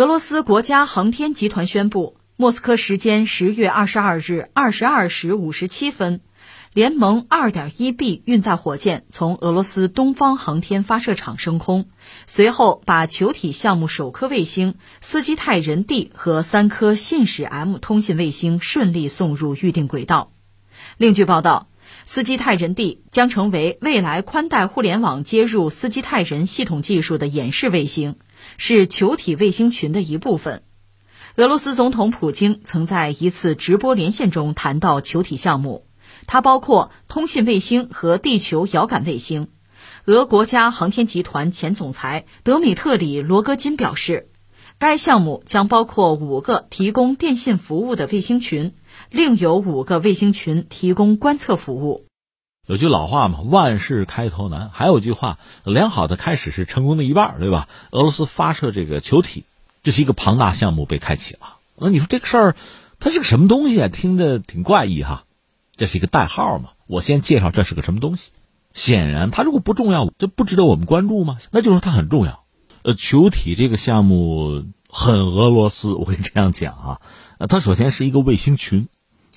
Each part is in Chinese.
俄罗斯国家航天集团宣布，莫斯科时间十月二十二日二十二时五十七分，联盟二点一 B 运载火箭从俄罗斯东方航天发射场升空，随后把球体项目首颗卫星斯基泰人 D 和三颗信使 M 通信卫星顺利送入预定轨道。另据报道，斯基泰人 D 将成为未来宽带互联网接入斯基泰人系统技术的演示卫星。是球体卫星群的一部分。俄罗斯总统普京曾在一次直播连线中谈到球体项目，它包括通信卫星和地球遥感卫星。俄国家航天集团前总裁德米特里·罗戈金表示，该项目将包括五个提供电信服务的卫星群，另有五个卫星群提供观测服务。有句老话嘛，万事开头难。还有句话，良好的开始是成功的一半，对吧？俄罗斯发射这个球体，这是一个庞大项目被开启了。那你说这个事儿，它是个什么东西啊？听着挺怪异哈。这是一个代号嘛？我先介绍这是个什么东西。显然，它如果不重要，就不值得我们关注吗？那就是它很重要。呃，球体这个项目很俄罗斯，我跟你这样讲啊。呃，它首先是一个卫星群。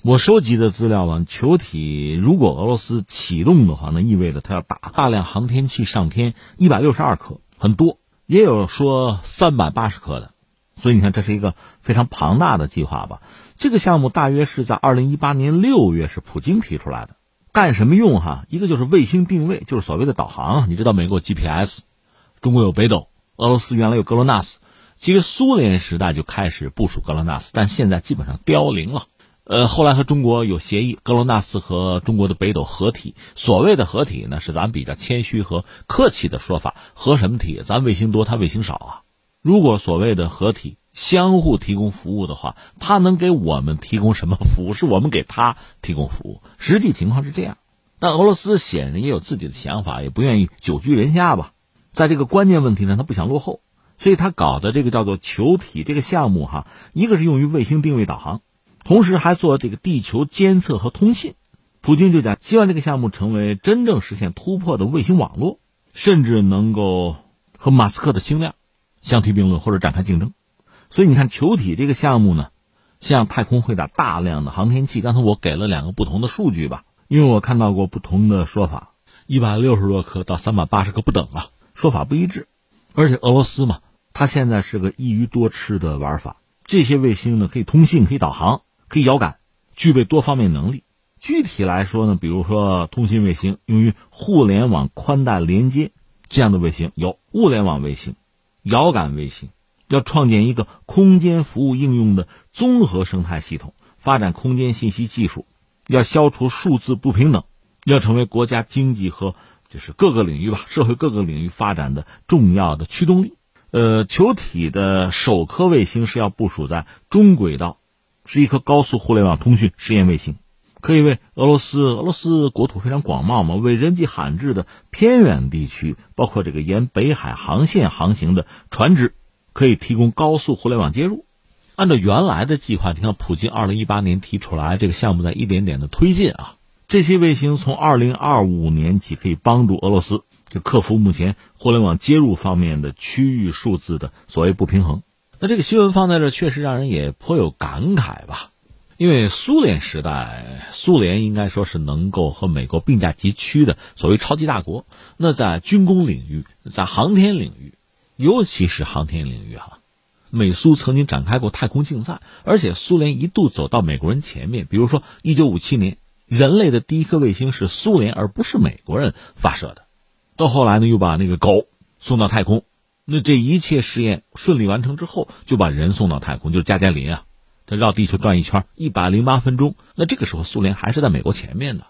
我收集的资料啊，球体如果俄罗斯启动的话，那意味着它要打大量航天器上天，一百六十二颗，很多，也有说三百八十颗的，所以你看这是一个非常庞大的计划吧。这个项目大约是在二零一八年六月是普京提出来的，干什么用哈？一个就是卫星定位，就是所谓的导航。你知道美国 GPS，中国有北斗，俄罗斯原来有格罗纳斯，其实苏联时代就开始部署格罗纳斯，但现在基本上凋零了。呃，后来和中国有协议，格罗纳斯和中国的北斗合体。所谓的合体呢，是咱比较谦虚和客气的说法。合什么体？咱卫星多，它卫星少啊。如果所谓的合体相互提供服务的话，它能给我们提供什么服务？是我们给他提供服务。实际情况是这样。但俄罗斯显然也有自己的想法，也不愿意久居人下吧。在这个关键问题上，他不想落后，所以他搞的这个叫做球体这个项目哈，一个是用于卫星定位导航。同时还做这个地球监测和通信，普京就讲希望这个项目成为真正实现突破的卫星网络，甚至能够和马斯克的星链相提并论或者展开竞争。所以你看球体这个项目呢，向太空会打大量的航天器。刚才我给了两个不同的数据吧，因为我看到过不同的说法，一百六十多颗到三百八十颗不等啊，说法不一致。而且俄罗斯嘛，它现在是个一鱼多吃的玩法，这些卫星呢可以通信，可以导航。可以遥感，具备多方面能力。具体来说呢，比如说通信卫星用于互联网宽带连接这样的卫星有物联网卫星、遥感卫星。要创建一个空间服务应用的综合生态系统，发展空间信息技术，要消除数字不平等，要成为国家经济和就是各个领域吧，社会各个领域发展的重要的驱动力。呃，球体的首颗卫星是要部署在中轨道。是一颗高速互联网通讯试验卫星，可以为俄罗斯俄罗斯国土非常广袤嘛，为人迹罕至的偏远地区，包括这个沿北海航线航行的船只，可以提供高速互联网接入。按照原来的计划，你看普京二零一八年提出来这个项目在一点点的推进啊，这些卫星从二零二五年起可以帮助俄罗斯就克服目前互联网接入方面的区域数字的所谓不平衡。那这个新闻放在这，确实让人也颇有感慨吧？因为苏联时代，苏联应该说是能够和美国并驾齐驱的所谓超级大国。那在军工领域，在航天领域，尤其是航天领域哈，美苏曾经展开过太空竞赛，而且苏联一度走到美国人前面。比如说，一九五七年，人类的第一颗卫星是苏联而不是美国人发射的。到后来呢，又把那个狗送到太空。那这一切试验顺利完成之后，就把人送到太空，就是加加林啊，他绕地球转一圈一百零八分钟。那这个时候，苏联还是在美国前面的，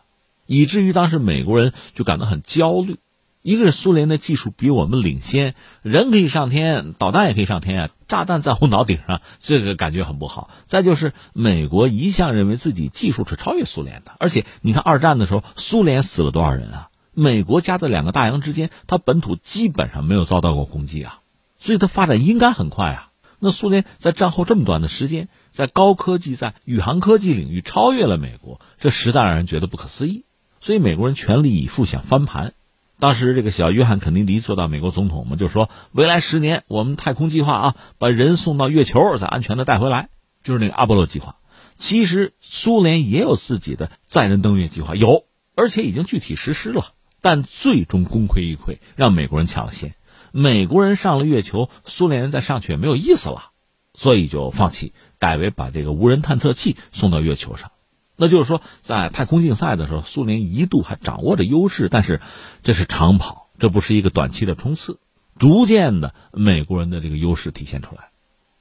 以至于当时美国人就感到很焦虑。一个是苏联的技术比我们领先，人可以上天，导弹也可以上天啊，炸弹在我脑顶上，这个感觉很不好。再就是美国一向认为自己技术是超越苏联的，而且你看二战的时候，苏联死了多少人啊？美国夹在两个大洋之间，它本土基本上没有遭到过攻击啊，所以它发展应该很快啊。那苏联在战后这么短的时间，在高科技、在宇航科技领域超越了美国，这实在让人觉得不可思议。所以美国人全力以赴想翻盘。当时这个小约翰肯尼迪做到美国总统嘛，就说未来十年我们太空计划啊，把人送到月球，再安全的带回来，就是那个阿波罗计划。其实苏联也有自己的载人登月计划，有，而且已经具体实施了，但最终功亏一篑，让美国人抢了先。美国人上了月球，苏联人再上去也没有意思了，所以就放弃，改为把这个无人探测器送到月球上。那就是说，在太空竞赛的时候，苏联一度还掌握着优势，但是这是长跑，这不是一个短期的冲刺。逐渐的，美国人的这个优势体现出来。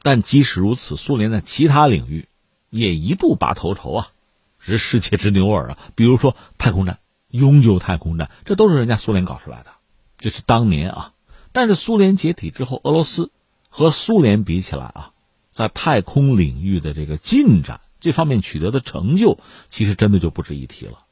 但即使如此，苏联在其他领域也一度拔头筹啊，是世界之牛耳啊。比如说太空站、永久太空站，这都是人家苏联搞出来的。这是当年啊。但是苏联解体之后，俄罗斯和苏联比起来啊，在太空领域的这个进展。这方面取得的成就，其实真的就不值一提了，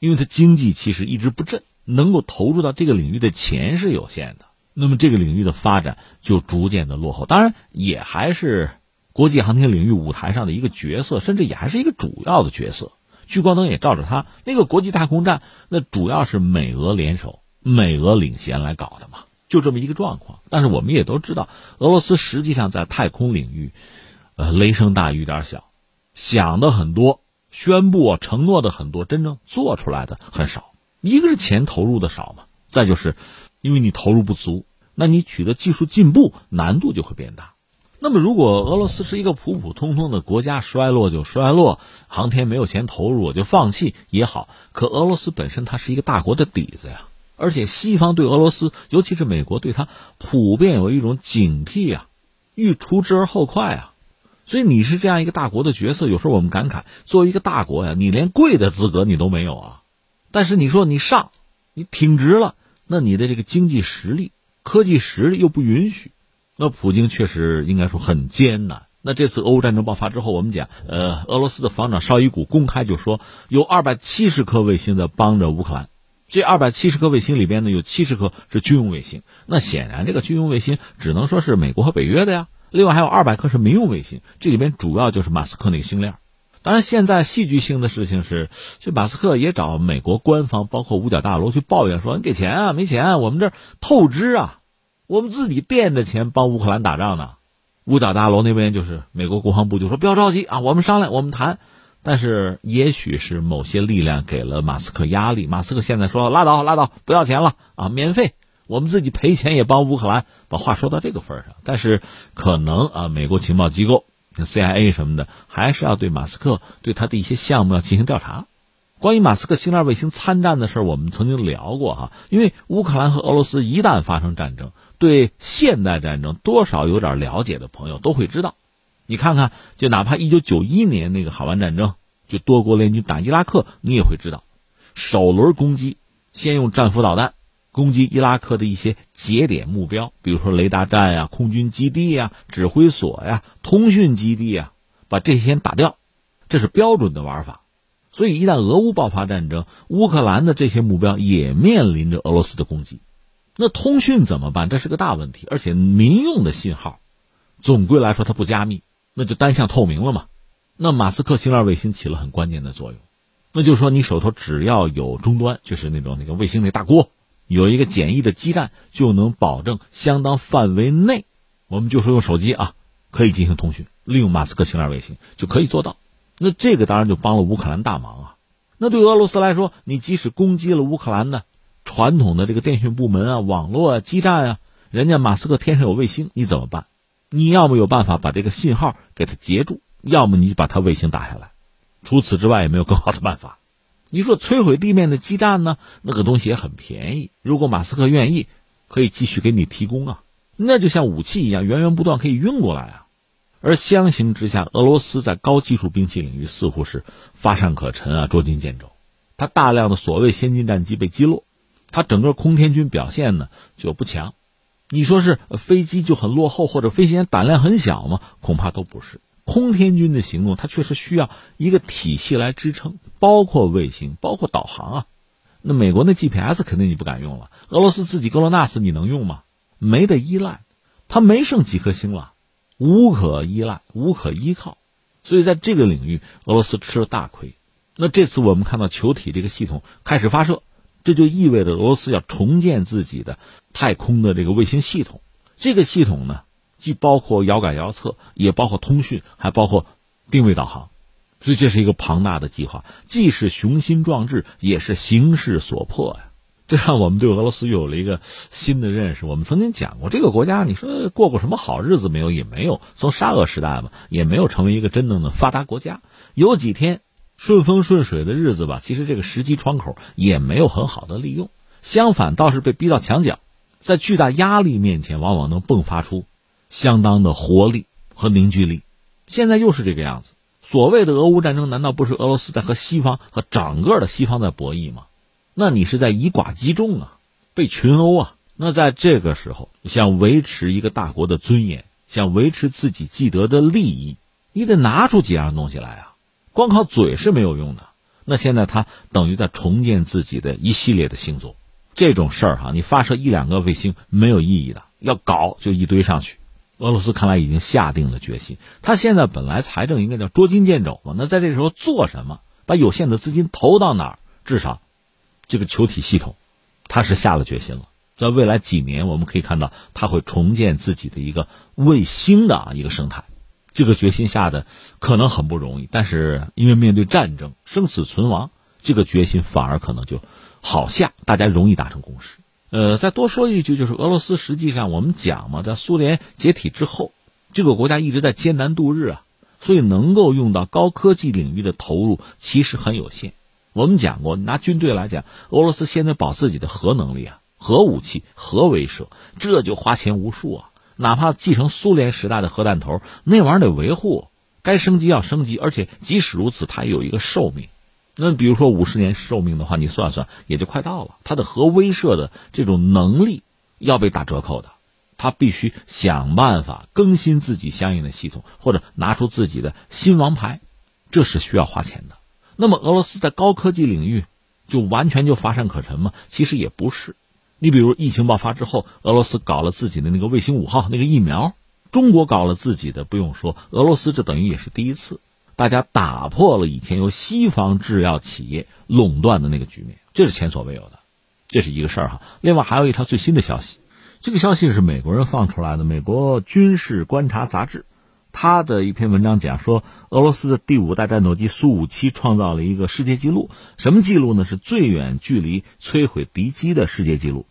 因为它经济其实一直不振，能够投入到这个领域的钱是有限的，那么这个领域的发展就逐渐的落后。当然，也还是国际航天领域舞台上的一个角色，甚至也还是一个主要的角色。聚光灯也照着它，那个国际太空站，那主要是美俄联手、美俄领衔来搞的嘛，就这么一个状况。但是我们也都知道，俄罗斯实际上在太空领域，呃，雷声大雨点小。想的很多，宣布承诺的很多，真正做出来的很少。一个是钱投入的少嘛，再就是因为你投入不足，那你取得技术进步难度就会变大。那么如果俄罗斯是一个普普通通的国家，衰落就衰落，航天没有钱投入我就放弃也好。可俄罗斯本身它是一个大国的底子呀，而且西方对俄罗斯，尤其是美国对它普遍有一种警惕啊，欲除之而后快啊。所以你是这样一个大国的角色，有时候我们感慨，作为一个大国呀，你连跪的资格你都没有啊。但是你说你上，你挺直了，那你的这个经济实力、科技实力又不允许，那普京确实应该说很艰难。那这次俄乌战争爆发之后，我们讲，呃，俄罗斯的防长绍伊古公开就说，有二百七十颗卫星在帮着乌克兰，这二百七十颗卫星里边呢，有七十颗是军用卫星。那显然，这个军用卫星只能说是美国和北约的呀。另外还有二百颗是民用卫星，这里边主要就是马斯克那个星链。当然，现在戏剧性的事情是，这马斯克也找美国官方，包括五角大楼去抱怨说：“你给钱啊，没钱，啊我们这透支啊，我们自己垫着钱帮乌克兰打仗呢。”五角大楼那边就是美国国防部就说：“不要着急啊，我们商量，我们谈。”但是也许是某些力量给了马斯克压力，马斯克现在说：“拉倒，拉倒，不要钱了啊，免费。”我们自己赔钱也帮乌克兰，把话说到这个份上。但是可能啊，美国情报机构像 CIA 什么的，还是要对马斯克对他的一些项目要进行调查。关于马斯克星链卫星参战的事儿，我们曾经聊过哈。因为乌克兰和俄罗斯一旦发生战争，对现代战争多少有点了解的朋友都会知道。你看看，就哪怕一九九一年那个海湾战争，就多国联军打伊拉克，你也会知道，首轮攻击先用战斧导弹。攻击伊拉克的一些节点目标，比如说雷达站呀、空军基地呀、指挥所呀、通讯基地呀，把这些先打掉，这是标准的玩法。所以，一旦俄乌爆发战争，乌克兰的这些目标也面临着俄罗斯的攻击，那通讯怎么办？这是个大问题。而且，民用的信号，总归来说它不加密，那就单向透明了嘛。那马斯克星链卫星起了很关键的作用，那就是说，你手头只要有终端，就是那种那个卫星那大锅。有一个简易的基站，就能保证相当范围内，我们就说用手机啊，可以进行通讯，利用马斯克星链卫星就可以做到。那这个当然就帮了乌克兰大忙啊。那对俄罗斯来说，你即使攻击了乌克兰的传统的这个电讯部门啊、网络啊、基站啊，人家马斯克天上有卫星，你怎么办？你要么有办法把这个信号给它截住，要么你就把它卫星打下来。除此之外，也没有更好的办法。你说摧毁地面的基站呢？那个东西也很便宜。如果马斯克愿意，可以继续给你提供啊。那就像武器一样，源源不断可以运过来啊。而相形之下，俄罗斯在高技术兵器领域似乎是乏善可陈啊，捉襟见肘。它大量的所谓先进战机被击落，它整个空天军表现呢就不强。你说是飞机就很落后，或者飞行员胆量很小吗？恐怕都不是。空天军的行动，它确实需要一个体系来支撑，包括卫星，包括导航啊。那美国那 GPS 肯定你不敢用了，俄罗斯自己格罗纳斯你能用吗？没得依赖，它没剩几颗星了，无可依赖，无可依靠。所以在这个领域，俄罗斯吃了大亏。那这次我们看到球体这个系统开始发射，这就意味着俄罗斯要重建自己的太空的这个卫星系统。这个系统呢，既包括遥感遥测，也包括通讯，还包括定位导航。所以这是一个庞大的计划，既是雄心壮志，也是形势所迫呀。这让我们对俄罗斯有了一个新的认识。我们曾经讲过，这个国家，你说过过什么好日子没有？也没有。从沙俄时代嘛，也没有成为一个真正的发达国家。有几天顺风顺水的日子吧，其实这个时机窗口也没有很好的利用。相反，倒是被逼到墙角，在巨大压力面前，往往能迸发出相当的活力和凝聚力。现在又是这个样子。所谓的俄乌战争，难道不是俄罗斯在和西方和整个的西方在博弈吗？那你是在以寡击众啊，被群殴啊！那在这个时候，想维持一个大国的尊严，想维持自己既得的利益，你得拿出几样东西来啊！光靠嘴是没有用的。那现在他等于在重建自己的一系列的星座，这种事儿哈，你发射一两个卫星没有意义的，要搞就一堆上去。俄罗斯看来已经下定了决心，他现在本来财政应该叫捉襟见肘嘛，那在这时候做什么？把有限的资金投到哪儿？至少。这个球体系统，他是下了决心了。在未来几年，我们可以看到他会重建自己的一个卫星的啊一个生态。这个决心下的可能很不容易，但是因为面对战争生死存亡，这个决心反而可能就好下，大家容易达成共识。呃，再多说一句，就是俄罗斯实际上我们讲嘛，在苏联解体之后，这个国家一直在艰难度日啊，所以能够用到高科技领域的投入其实很有限。我们讲过，拿军队来讲，俄罗斯现在保自己的核能力啊，核武器、核威慑，这就花钱无数啊。哪怕继承苏联时代的核弹头，那玩意儿得维护，该升级要升级，而且即使如此，它也有一个寿命。那比如说五十年寿命的话，你算算，也就快到了。它的核威慑的这种能力要被打折扣的，它必须想办法更新自己相应的系统，或者拿出自己的新王牌，这是需要花钱的。那么俄罗斯在高科技领域就完全就乏善可陈吗？其实也不是。你比如疫情爆发之后，俄罗斯搞了自己的那个卫星五号那个疫苗，中国搞了自己的，不用说，俄罗斯这等于也是第一次，大家打破了以前由西方制药企业垄断的那个局面，这是前所未有的，这是一个事儿哈。另外还有一条最新的消息，这个消息是美国人放出来的，美国军事观察杂志。他的一篇文章讲说，俄罗斯的第五代战斗机苏五七创造了一个世界纪录。什么记录呢？是最远距离摧毁敌机的世界纪录。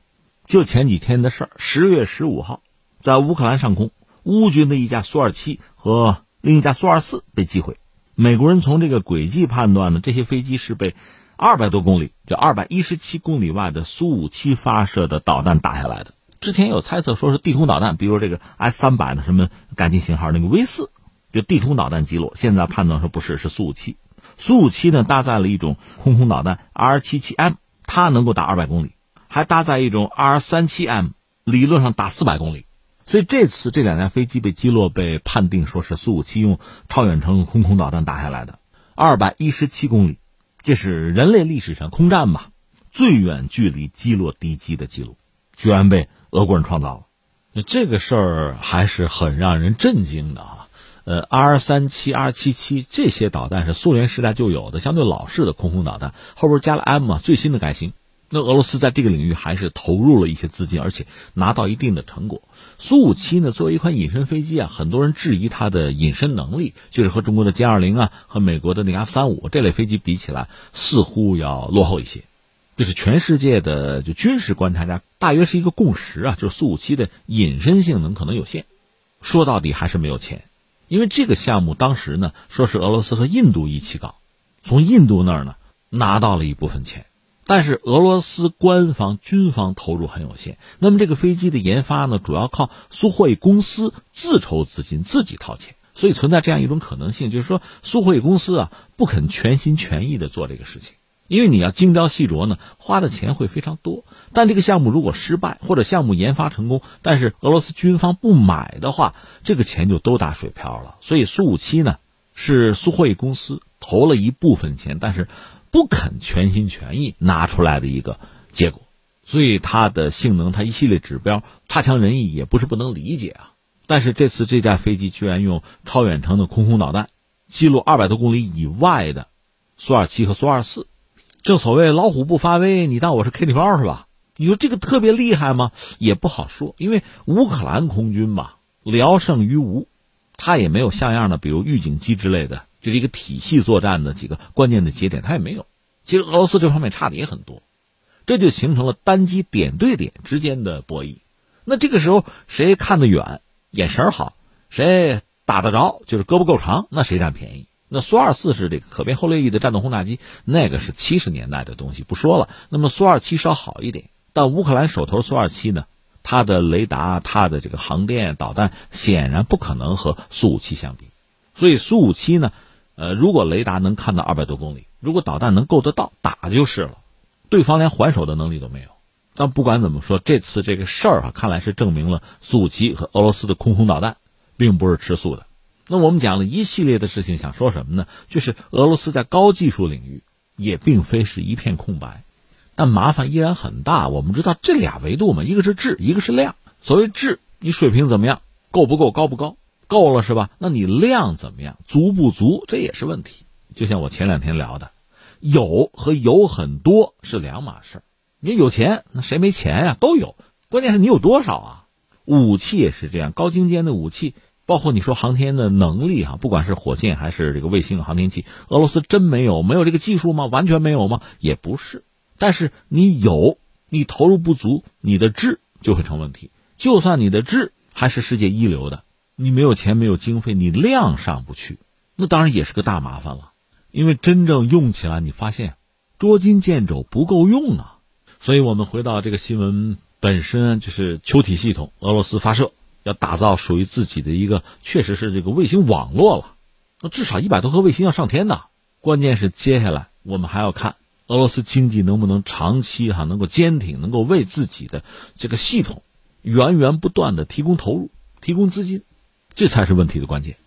就前几天的事儿，十月十五号，在乌克兰上空，乌军的一架苏二七和另一架苏二四被击毁。美国人从这个轨迹判断呢，这些飞机是被二百多公里，就二百一十七公里外的苏五七发射的导弹打下来的。之前有猜测说是地空导弹，比如这个 S 三百的什么改进型号那个 V 四，就地空导弹击落。现在判断说不是，是苏五七。苏五七呢搭载了一种空空导弹 R 七七 M，它能够打二百公里，还搭载一种 R 三七 M，理论上打四百公里。所以这次这两架飞机被击落，被判定说是苏五七用超远程空空导弹打下来的，二百一十七公里，这是人类历史上空战吧最远距离击落敌机的记录，居然被。俄国人创造了，这个事儿还是很让人震惊的啊！呃，R 三七、R 七七这些导弹是苏联时代就有的，相对老式的空空导弹，后边加了 M 嘛，最新的改型。那俄罗斯在这个领域还是投入了一些资金，而且拿到一定的成果。苏五七呢，作为一款隐身飞机啊，很多人质疑它的隐身能力，就是和中国的歼二零啊，和美国的那个 F 三五这类飞机比起来，似乎要落后一些。这是全世界的就军事观察家大约是一个共识啊，就是苏五七的隐身性能可能有限，说到底还是没有钱，因为这个项目当时呢说是俄罗斯和印度一起搞，从印度那儿呢拿到了一部分钱，但是俄罗斯官方军方投入很有限，那么这个飞机的研发呢主要靠苏霍伊公司自筹资金自己掏钱，所以存在这样一种可能性，就是说苏霍伊公司啊不肯全心全意的做这个事情。因为你要精雕细琢呢，花的钱会非常多。但这个项目如果失败，或者项目研发成功，但是俄罗斯军方不买的话，这个钱就都打水漂了。所以苏五七呢，是苏霍伊公司投了一部分钱，但是不肯全心全意拿出来的一个结果。所以它的性能，它一系列指标差强人意，也不是不能理解啊。但是这次这架飞机居然用超远程的空空导弹击落二百多公里以外的苏二七和苏二四。正所谓老虎不发威，你当我是 K T 包是吧？你说这个特别厉害吗？也不好说，因为乌克兰空军吧，聊胜于无，他也没有像样的，比如预警机之类的，就是一个体系作战的几个关键的节点，他也没有。其实俄罗斯这方面差的也很多，这就形成了单机点对点之间的博弈。那这个时候谁看得远，眼神好，谁打得着，就是胳膊够长，那谁占便宜？那苏二四是这个可变后掠翼的战斗轰炸机，那个是七十年代的东西，不说了。那么苏二七稍好一点，但乌克兰手头苏二七呢，它的雷达、它的这个航电导弹显然不可能和苏五七相比。所以苏五七呢，呃，如果雷达能看到二百多公里，如果导弹能够得到，打就是了。对方连还手的能力都没有。但不管怎么说，这次这个事儿啊，看来是证明了苏五七和俄罗斯的空空导弹并不是吃素的。那我们讲了一系列的事情，想说什么呢？就是俄罗斯在高技术领域也并非是一片空白，但麻烦依然很大。我们知道这俩维度嘛，一个是质，一个是量。所谓质，你水平怎么样？够不够？高不高？够了是吧？那你量怎么样？足不足？这也是问题。就像我前两天聊的，有和有很多是两码事你有钱，那谁没钱呀？都有，关键是你有多少啊？武器也是这样，高精尖的武器。包括你说航天的能力哈，不管是火箭还是这个卫星航天器，俄罗斯真没有没有这个技术吗？完全没有吗？也不是。但是你有，你投入不足，你的质就会成问题。就算你的质还是世界一流的，你没有钱没有经费，你量上不去，那当然也是个大麻烦了。因为真正用起来，你发现捉襟见肘不够用啊。所以我们回到这个新闻本身，就是球体系统，俄罗斯发射。要打造属于自己的一个，确实是这个卫星网络了。那至少一百多颗卫星要上天呢。关键是接下来我们还要看俄罗斯经济能不能长期哈能够坚挺，能够为自己的这个系统源源不断的提供投入、提供资金，这才是问题的关键。